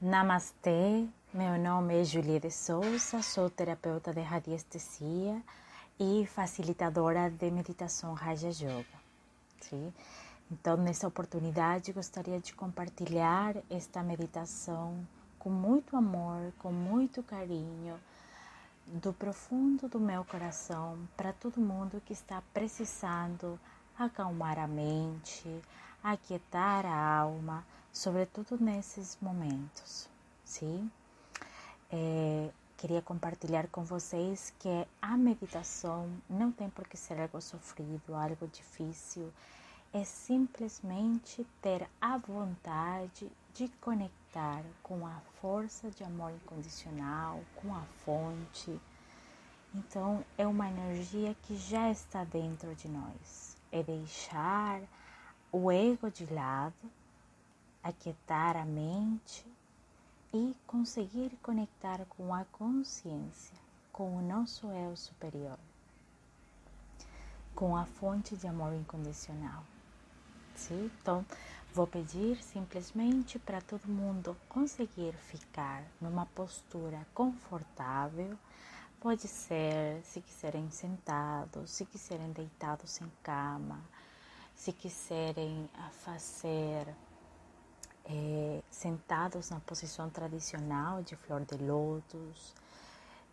Namastê, meu nome é Julie de Souza, sou terapeuta de radiestesia e facilitadora de meditação Raja Yoga. Sim? Então, nessa oportunidade, gostaria de compartilhar esta meditação com muito amor, com muito carinho, do profundo do meu coração para todo mundo que está precisando acalmar a mente, aquietar a alma sobretudo nesses momentos, sim? É, queria compartilhar com vocês que a meditação não tem por que ser algo sofrido, algo difícil, é simplesmente ter a vontade de conectar com a força de amor incondicional, com a fonte. Então, é uma energia que já está dentro de nós. É deixar o ego de lado aquietar a mente e conseguir conectar com a consciência, com o nosso eu superior, com a fonte de amor incondicional. Sim? Então, vou pedir simplesmente para todo mundo conseguir ficar numa postura confortável. Pode ser, se quiserem sentados, se quiserem deitados em cama, se quiserem fazer é, sentados na posição tradicional de flor de lótus.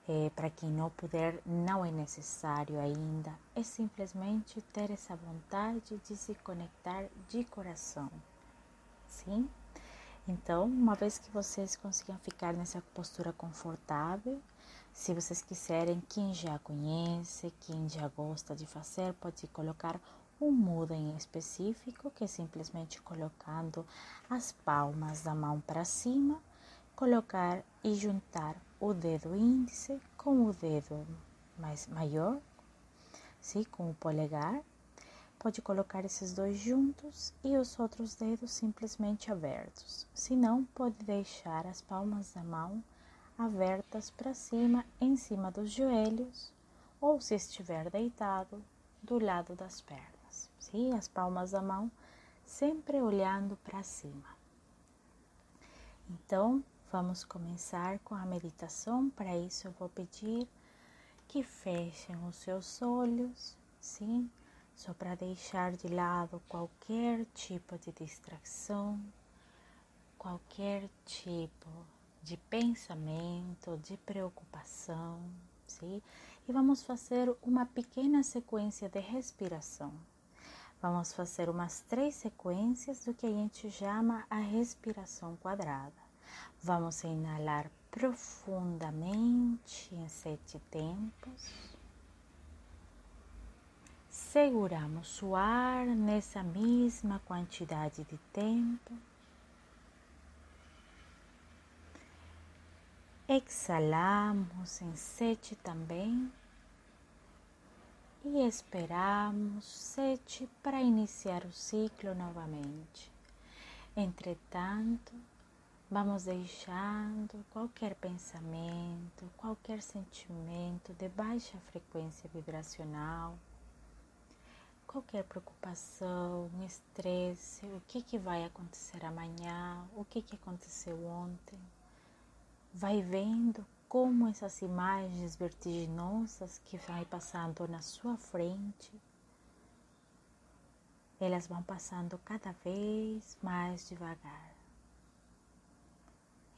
É, para quem não puder, não é necessário ainda, é simplesmente ter essa vontade de se conectar de coração. Sim? Então, uma vez que vocês consigam ficar nessa postura confortável, se vocês quiserem, quem já conhece, quem já gosta de fazer, pode colocar um mudo em específico, que é simplesmente colocando as palmas da mão para cima, colocar e juntar o dedo índice com o dedo mais maior, sim, com o polegar. Pode colocar esses dois juntos e os outros dedos simplesmente abertos. Se não, pode deixar as palmas da mão abertas para cima, em cima dos joelhos, ou se estiver deitado, do lado das pernas sim? As palmas da mão sempre olhando para cima. Então, vamos começar com a meditação. Para isso, eu vou pedir que fechem os seus olhos, sim? Só para deixar de lado qualquer tipo de distração, qualquer tipo de pensamento, de preocupação, sim? E vamos fazer uma pequena sequência de respiração. Vamos fazer umas três sequências do que a gente chama a respiração quadrada. Vamos inalar profundamente em sete tempos. Seguramos o ar nessa mesma quantidade de tempo. Exalamos em sete também e esperamos sete para iniciar o ciclo novamente. Entretanto, vamos deixando qualquer pensamento, qualquer sentimento de baixa frequência vibracional, qualquer preocupação, estresse, o que, que vai acontecer amanhã, o que, que aconteceu ontem. Vai vendo como essas imagens vertiginosas que vai passando na sua frente, elas vão passando cada vez mais devagar.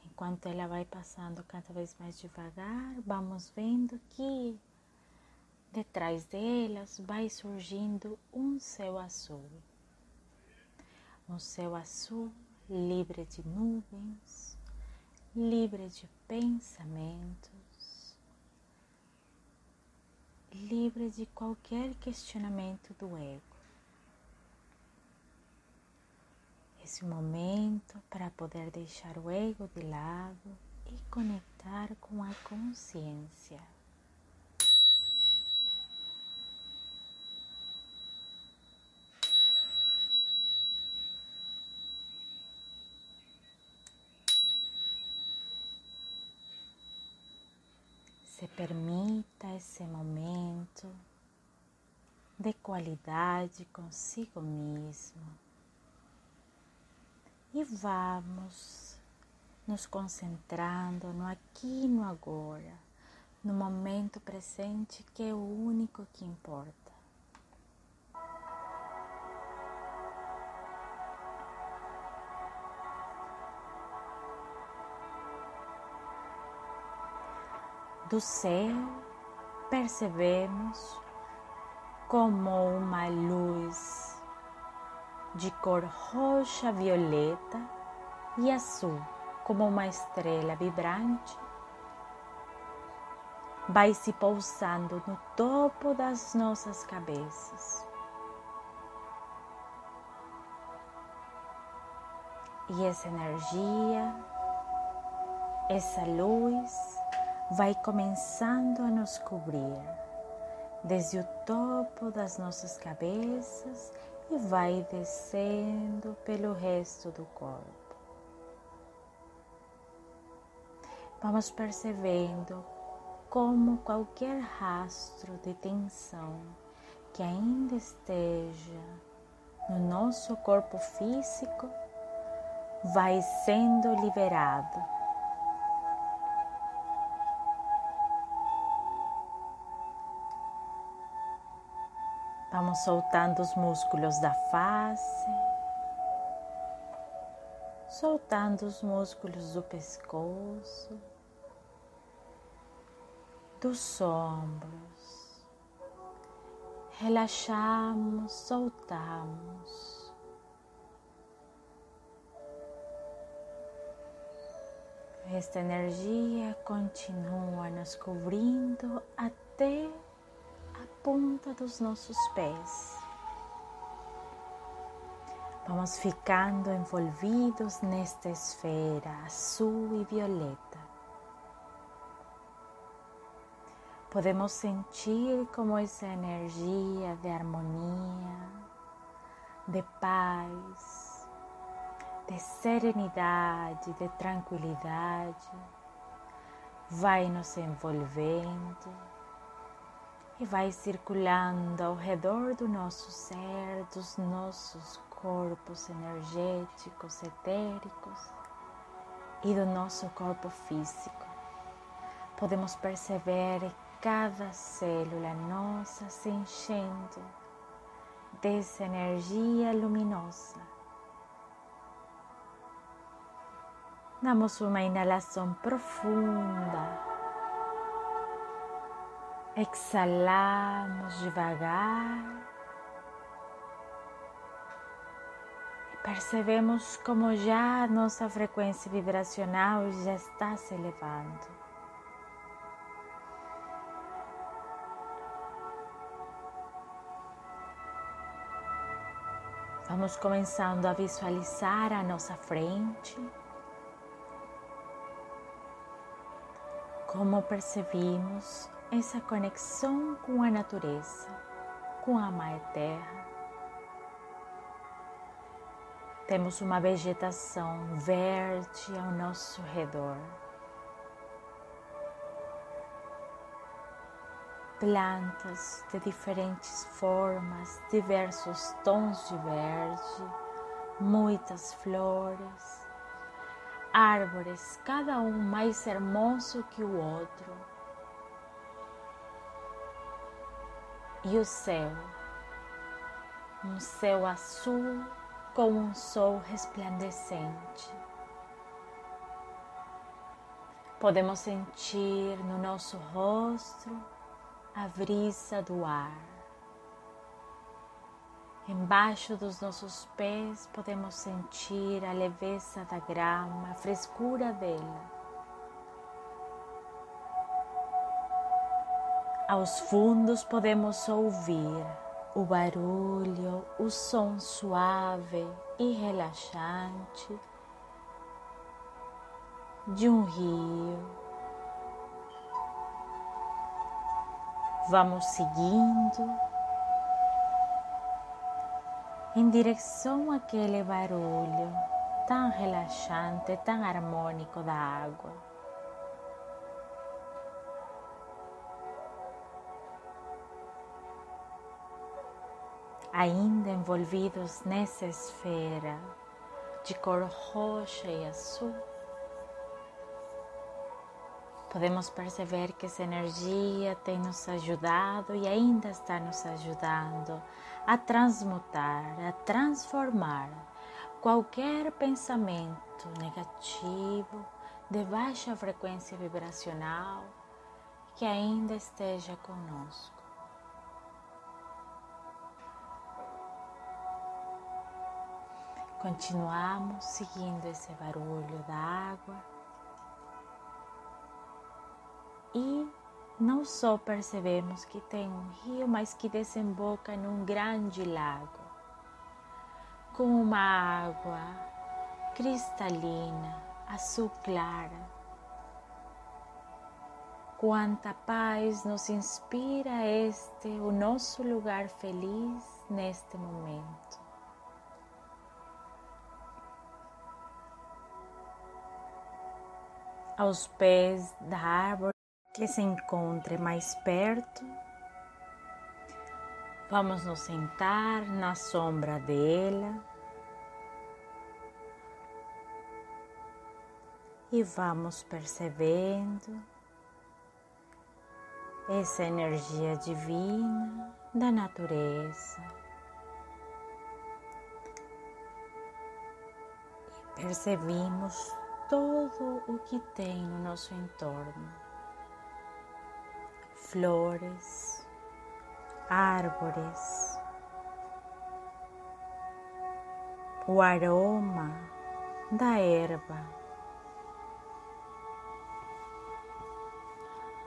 Enquanto ela vai passando cada vez mais devagar, vamos vendo que detrás delas vai surgindo um céu azul. Um céu azul livre de nuvens, livre de pensamentos, livre de qualquer questionamento do ego. Esse momento para poder deixar o ego de lado e conectar com a consciência. Se permita esse momento de qualidade consigo mesmo. E vamos nos concentrando no aqui e no agora, no momento presente que é o único que importa. Do céu percebemos como uma luz de cor roxa, violeta e azul, como uma estrela vibrante, vai se pousando no topo das nossas cabeças. E essa energia, essa luz vai começando a nos cobrir desde o topo das nossas cabeças e vai descendo pelo resto do corpo. Vamos percebendo como qualquer rastro de tensão que ainda esteja no nosso corpo físico vai sendo liberado. Vamos soltando os músculos da face, soltando os músculos do pescoço, dos ombros. Relaxamos, soltamos. Esta energia continua nos cobrindo até ponta dos nossos pés. Vamos ficando envolvidos nesta esfera azul e violeta. Podemos sentir como essa energia de harmonia, de paz, de serenidade, de tranquilidade vai nos envolvendo e vai circulando ao redor do nosso ser, dos nossos corpos energéticos, etéricos e do nosso corpo físico. Podemos perceber cada célula nossa se enchendo dessa energia luminosa. Damos uma inalação profunda Exalamos devagar e percebemos como já a nossa frequência vibracional já está se elevando. Vamos começando a visualizar a nossa frente. Como percebimos essa conexão com a natureza, com a Mãe Terra. Temos uma vegetação verde ao nosso redor. Plantas de diferentes formas, diversos tons de verde, muitas flores, árvores, cada um mais hermoso que o outro e o céu, um céu azul com um sol resplandecente. Podemos sentir no nosso rosto a brisa do ar. Embaixo dos nossos pés podemos sentir a leveza da grama, a frescura dela. Aos fundos podemos ouvir o barulho, o som suave e relaxante de um rio. Vamos seguindo em direção àquele barulho tão relaxante, tão harmônico da água. Ainda envolvidos nessa esfera de cor roxa e azul, podemos perceber que essa energia tem nos ajudado e ainda está nos ajudando a transmutar, a transformar qualquer pensamento negativo de baixa frequência vibracional que ainda esteja conosco. Continuamos seguindo esse barulho da água e não só percebemos que tem um rio, mas que desemboca num grande lago com uma água cristalina, azul clara. Quanta paz nos inspira este, o nosso lugar feliz neste momento. Aos pés da árvore que se encontre mais perto. Vamos nos sentar na sombra dela e vamos percebendo essa energia divina da natureza. Percebemos todo o que tem no nosso entorno flores, árvores, o aroma da erva.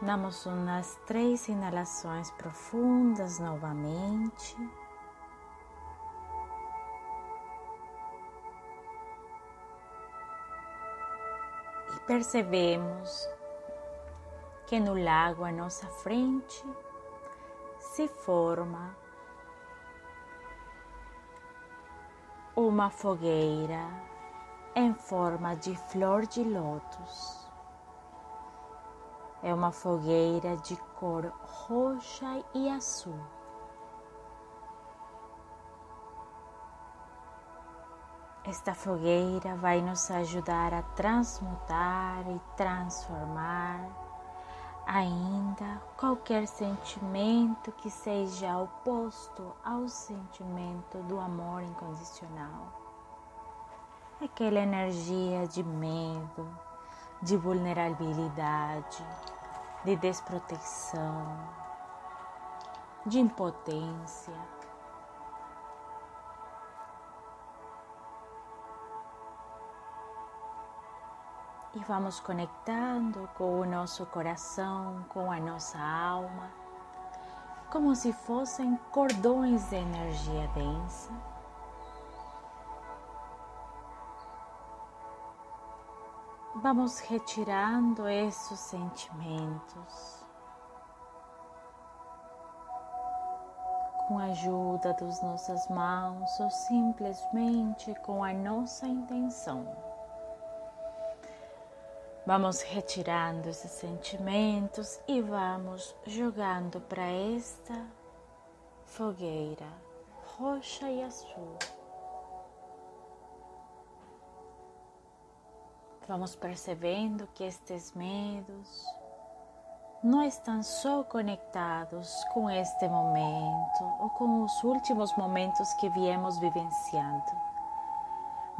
Damos umas três inalações profundas novamente. Percebemos que no lago à nossa frente se forma uma fogueira em forma de flor de lótus. É uma fogueira de cor roxa e azul. Esta fogueira vai nos ajudar a transmutar e transformar ainda qualquer sentimento que seja oposto ao sentimento do amor incondicional. Aquela energia de medo, de vulnerabilidade, de desproteção, de impotência e vamos conectando com o nosso coração, com a nossa alma, como se fossem cordões de energia densa. Vamos retirando esses sentimentos com a ajuda das nossas mãos ou simplesmente com a nossa intenção. Vamos retirando esses sentimentos e vamos jogando para esta fogueira roxa e azul. Vamos percebendo que estes medos não estão só conectados com este momento ou com os últimos momentos que viemos vivenciando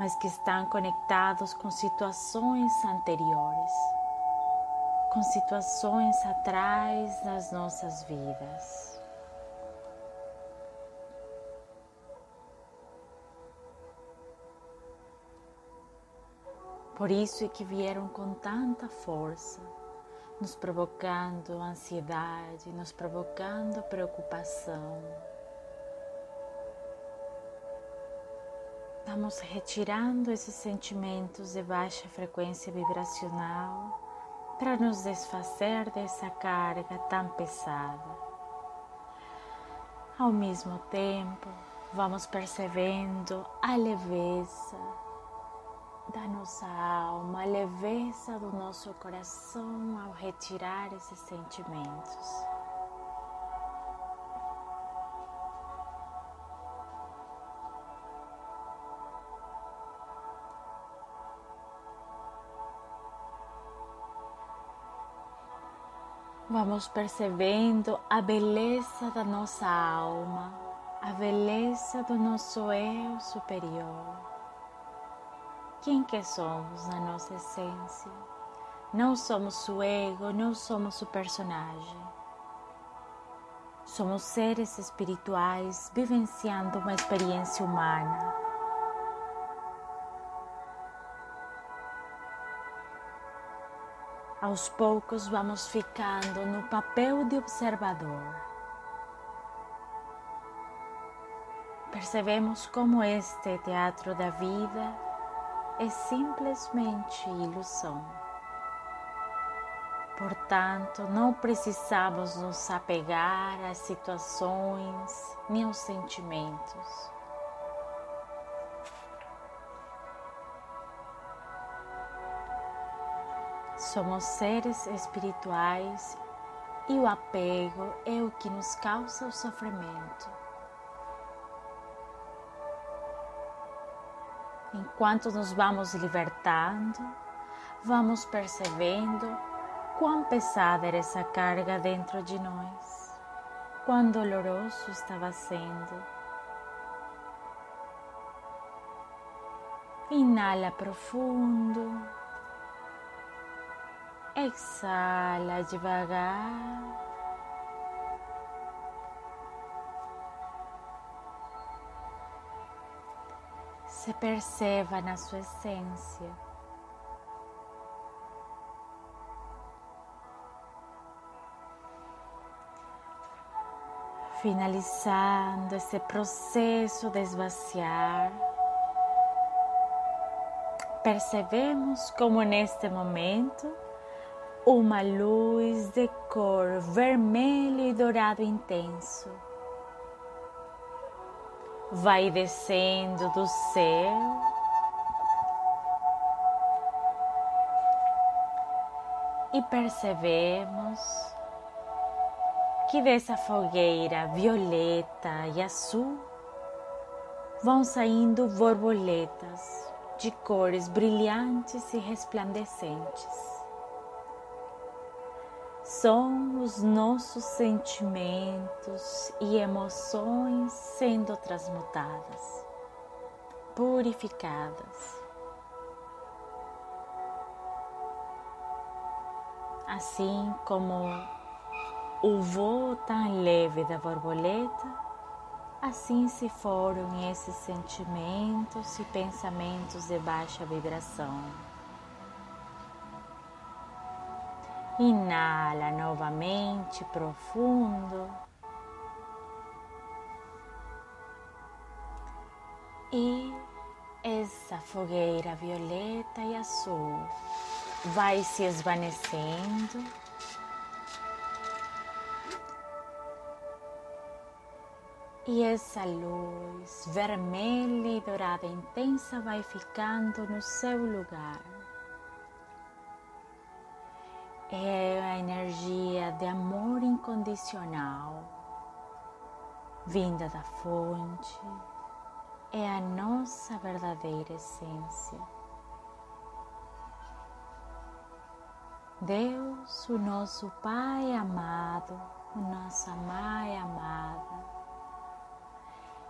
mas que estão conectados com situações anteriores, com situações atrás das nossas vidas. Por isso é que vieram com tanta força, nos provocando ansiedade, nos provocando preocupação. Vamos retirando esses sentimentos de baixa frequência vibracional para nos desfazer dessa carga tão pesada. Ao mesmo tempo, vamos percebendo a leveza da nossa alma, a leveza do nosso coração ao retirar esses sentimentos. Vamos percebendo a beleza da nossa alma, a beleza do nosso eu superior. Quem que somos na nossa essência? Não somos o ego, não somos o personagem. Somos seres espirituais vivenciando uma experiência humana. Aos poucos vamos ficando no papel de observador. Percebemos como este teatro da vida é simplesmente ilusão. Portanto, não precisamos nos apegar às situações nem aos sentimentos. Somos seres espirituais e o apego é o que nos causa o sofrimento. Enquanto nos vamos libertando, vamos percebendo quão pesada era essa carga dentro de nós, quão doloroso estava sendo. Inala profundo, exala devagar. Se perceba na sua essência. finalizando esse processo de esvaziar, percebemos como neste momento uma luz de cor vermelho e dourado intenso vai descendo do céu. E percebemos que dessa fogueira violeta e azul vão saindo borboletas de cores brilhantes e resplandecentes. São os nossos sentimentos e emoções sendo transmutadas, purificadas. Assim como o voo tão leve da borboleta, assim se foram esses sentimentos e pensamentos de baixa vibração. Inala novamente profundo. E essa fogueira violeta e azul vai se esvanecendo E essa luz vermelha e dourada intensa vai ficando no seu lugar. É a energia de amor incondicional, vinda da fonte, é a nossa verdadeira essência. Deus, o nosso Pai amado, a nossa Mãe amada,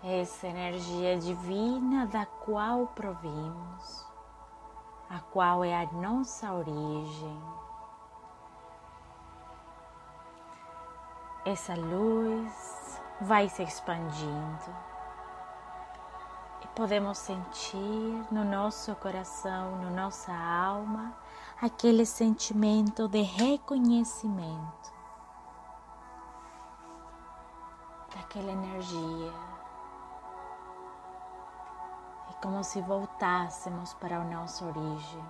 essa energia divina da qual provimos, a qual é a nossa origem. Essa luz vai se expandindo. E podemos sentir no nosso coração, na nossa alma, aquele sentimento de reconhecimento daquela energia. Como se voltássemos para a nossa origem.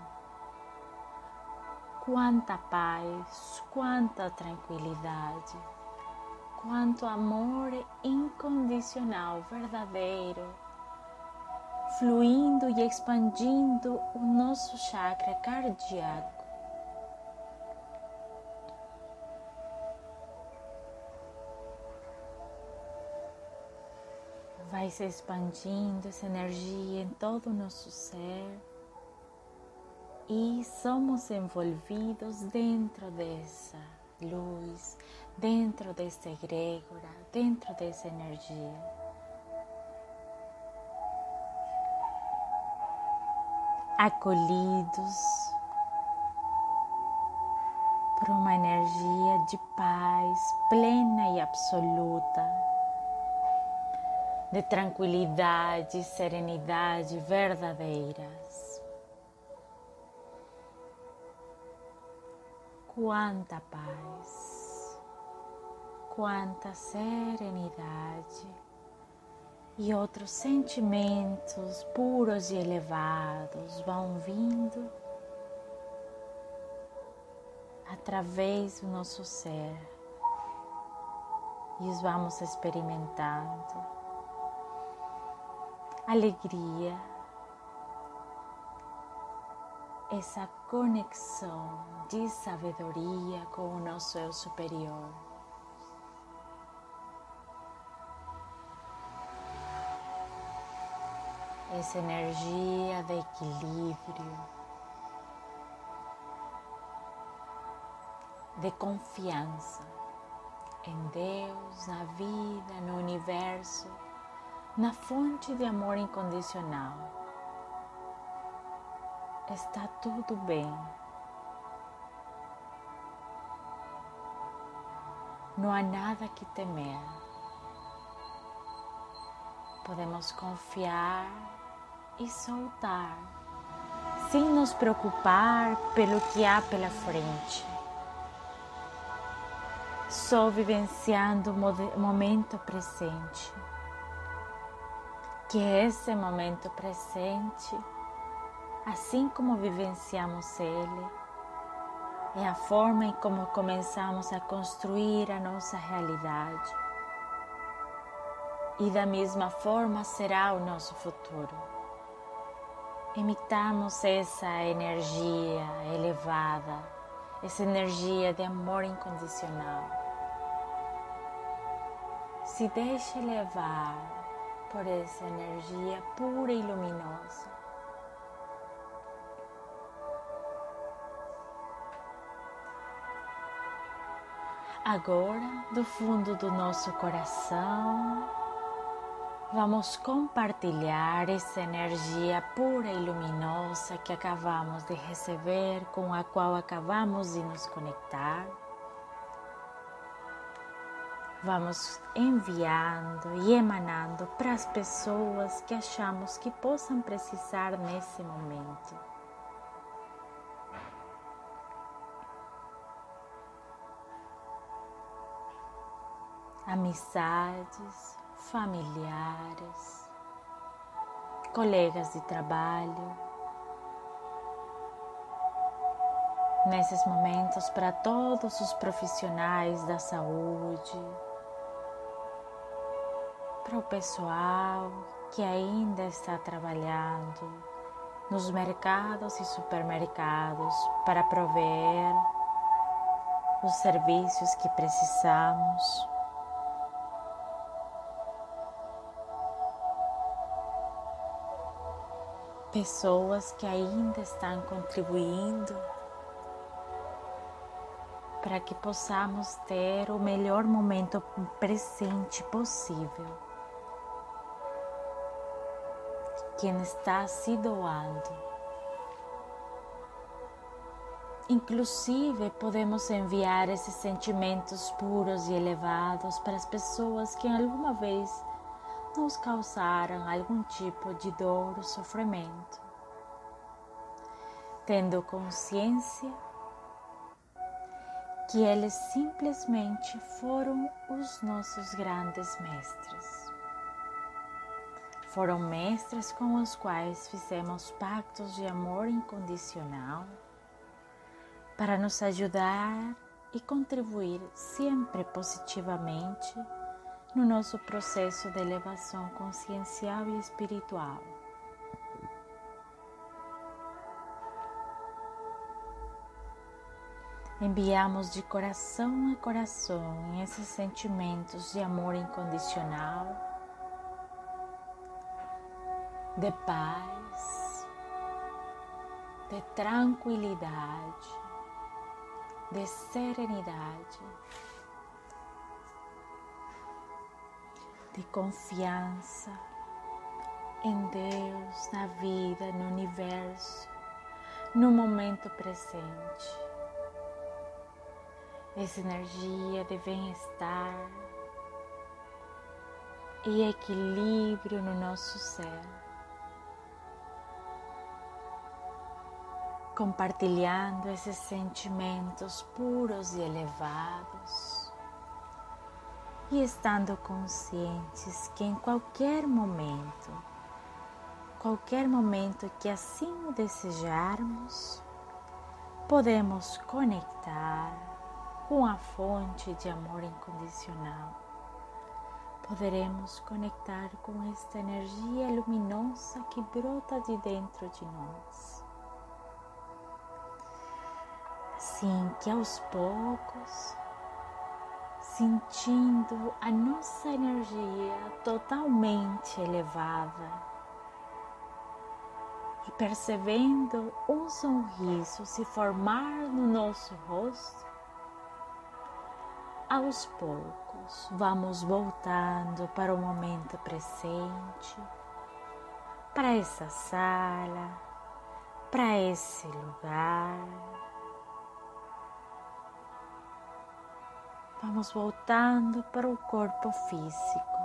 Quanta paz, quanta tranquilidade, quanto amor incondicional, verdadeiro, fluindo e expandindo o nosso chakra cardíaco. Vai se expandindo essa energia em todo o nosso ser e somos envolvidos dentro dessa luz, dentro dessa egrégora, dentro dessa energia. Acolhidos por uma energia de paz plena e absoluta, de tranquilidade e serenidade verdadeiras. Quanta paz, quanta serenidade e outros sentimentos puros e elevados vão vindo através do nosso ser e os vamos experimentando. Alegria, essa conexão de sabedoria com o nosso eu superior. Essa energia de equilíbrio. de confiança em Deus, na vida, no universo, na fonte de amor incondicional. Está tudo bem. Não há nada que temer. Podemos confiar e soltar, sem nos preocupar pelo que há pela frente só vivenciando o momento presente. Que esse momento presente, assim como vivenciamos ele, é a forma em como começamos a construir a nossa realidade. E da mesma forma será o nosso futuro. Emitamos essa energia elevada, essa energia de amor incondicional se deixe levar por essa energia pura e luminosa. Agora, do fundo do nosso coração, vamos compartilhar essa energia pura e luminosa que acabamos de receber, com a qual acabamos de nos conectar. Vamos enviando e emanando para as pessoas que achamos que possam precisar nesse momento. Amizades, familiares, colegas de trabalho. Nesses momentos, para todos os profissionais da saúde, para o pessoal que ainda está trabalhando nos mercados e supermercados para prover os serviços que precisamos. Pessoas que ainda estão contribuindo para que possamos ter o melhor momento presente possível. quem está se doando. Inclusive, podemos enviar esses sentimentos puros e elevados para as pessoas que alguma vez nos causaram algum tipo de dor ou sofrimento, tendo consciência que eles simplesmente foram os nossos grandes mestres. Foram mestres com os quais fizemos pactos de amor incondicional para nos ajudar e contribuir sempre positivamente no nosso processo de elevação consciencial e espiritual. Enviamos de coração a coração esses sentimentos de amor incondicional de paz, de tranquilidade, de serenidade, de confiança em Deus, na vida, no universo, no momento presente. Essa energia de bem-estar e equilíbrio no nosso ser. Compartilhando esses sentimentos puros e elevados e estando conscientes que em qualquer momento, qualquer momento que assim o desejarmos, podemos conectar com a fonte de amor incondicional poderemos conectar com esta energia luminosa que brota de dentro de nós. Assim que aos poucos, sentindo a nossa energia totalmente elevada e percebendo um sorriso se formar no nosso rosto, aos poucos vamos voltando para o momento presente, para essa sala, para esse lugar. Vamos voltando para o corpo físico.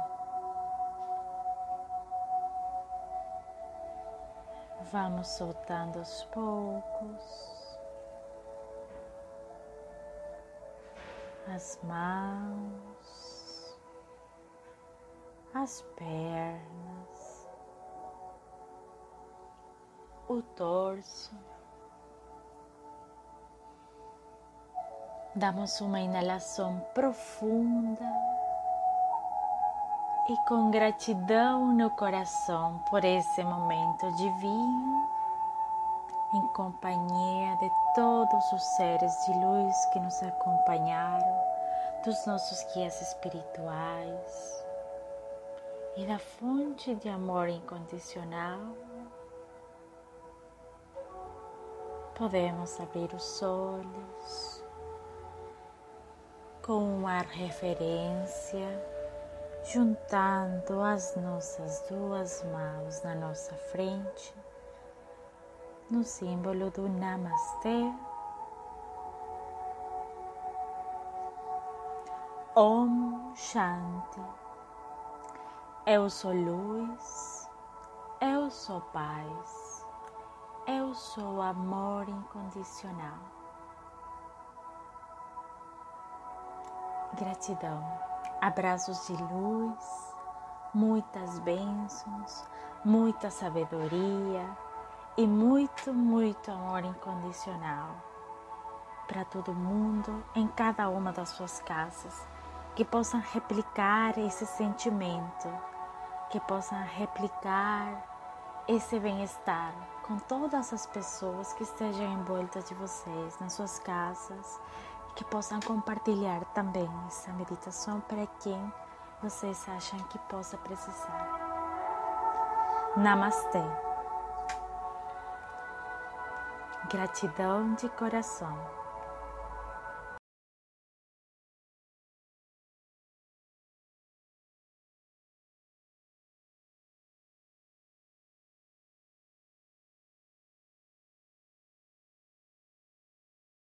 Vamos soltando aos poucos. as mãos, as pernas, o torso. Damos uma inalação profunda e com gratidão no coração por esse momento divino em companhia de todos os seres de luz que nos acompanharam, dos nossos guias espirituais e da fonte de amor incondicional, podemos abrir os olhos com uma referência, juntando as nossas duas mãos na nossa frente no símbolo do Namastê. Om Shanti. Eu sou luz, eu sou paz, eu sou amor incondicional. Gratidão, abraços de luz, muitas bênçãos, muita sabedoria e muito, muito amor incondicional para todo mundo em cada uma das suas casas, que possam replicar esse sentimento, que possam replicar esse bem-estar com todas as pessoas que estejam em volta de vocês, nas suas casas, que possam compartilhar também essa meditação para quem vocês acham que possa precisar. Namastê. Gratidão de coração.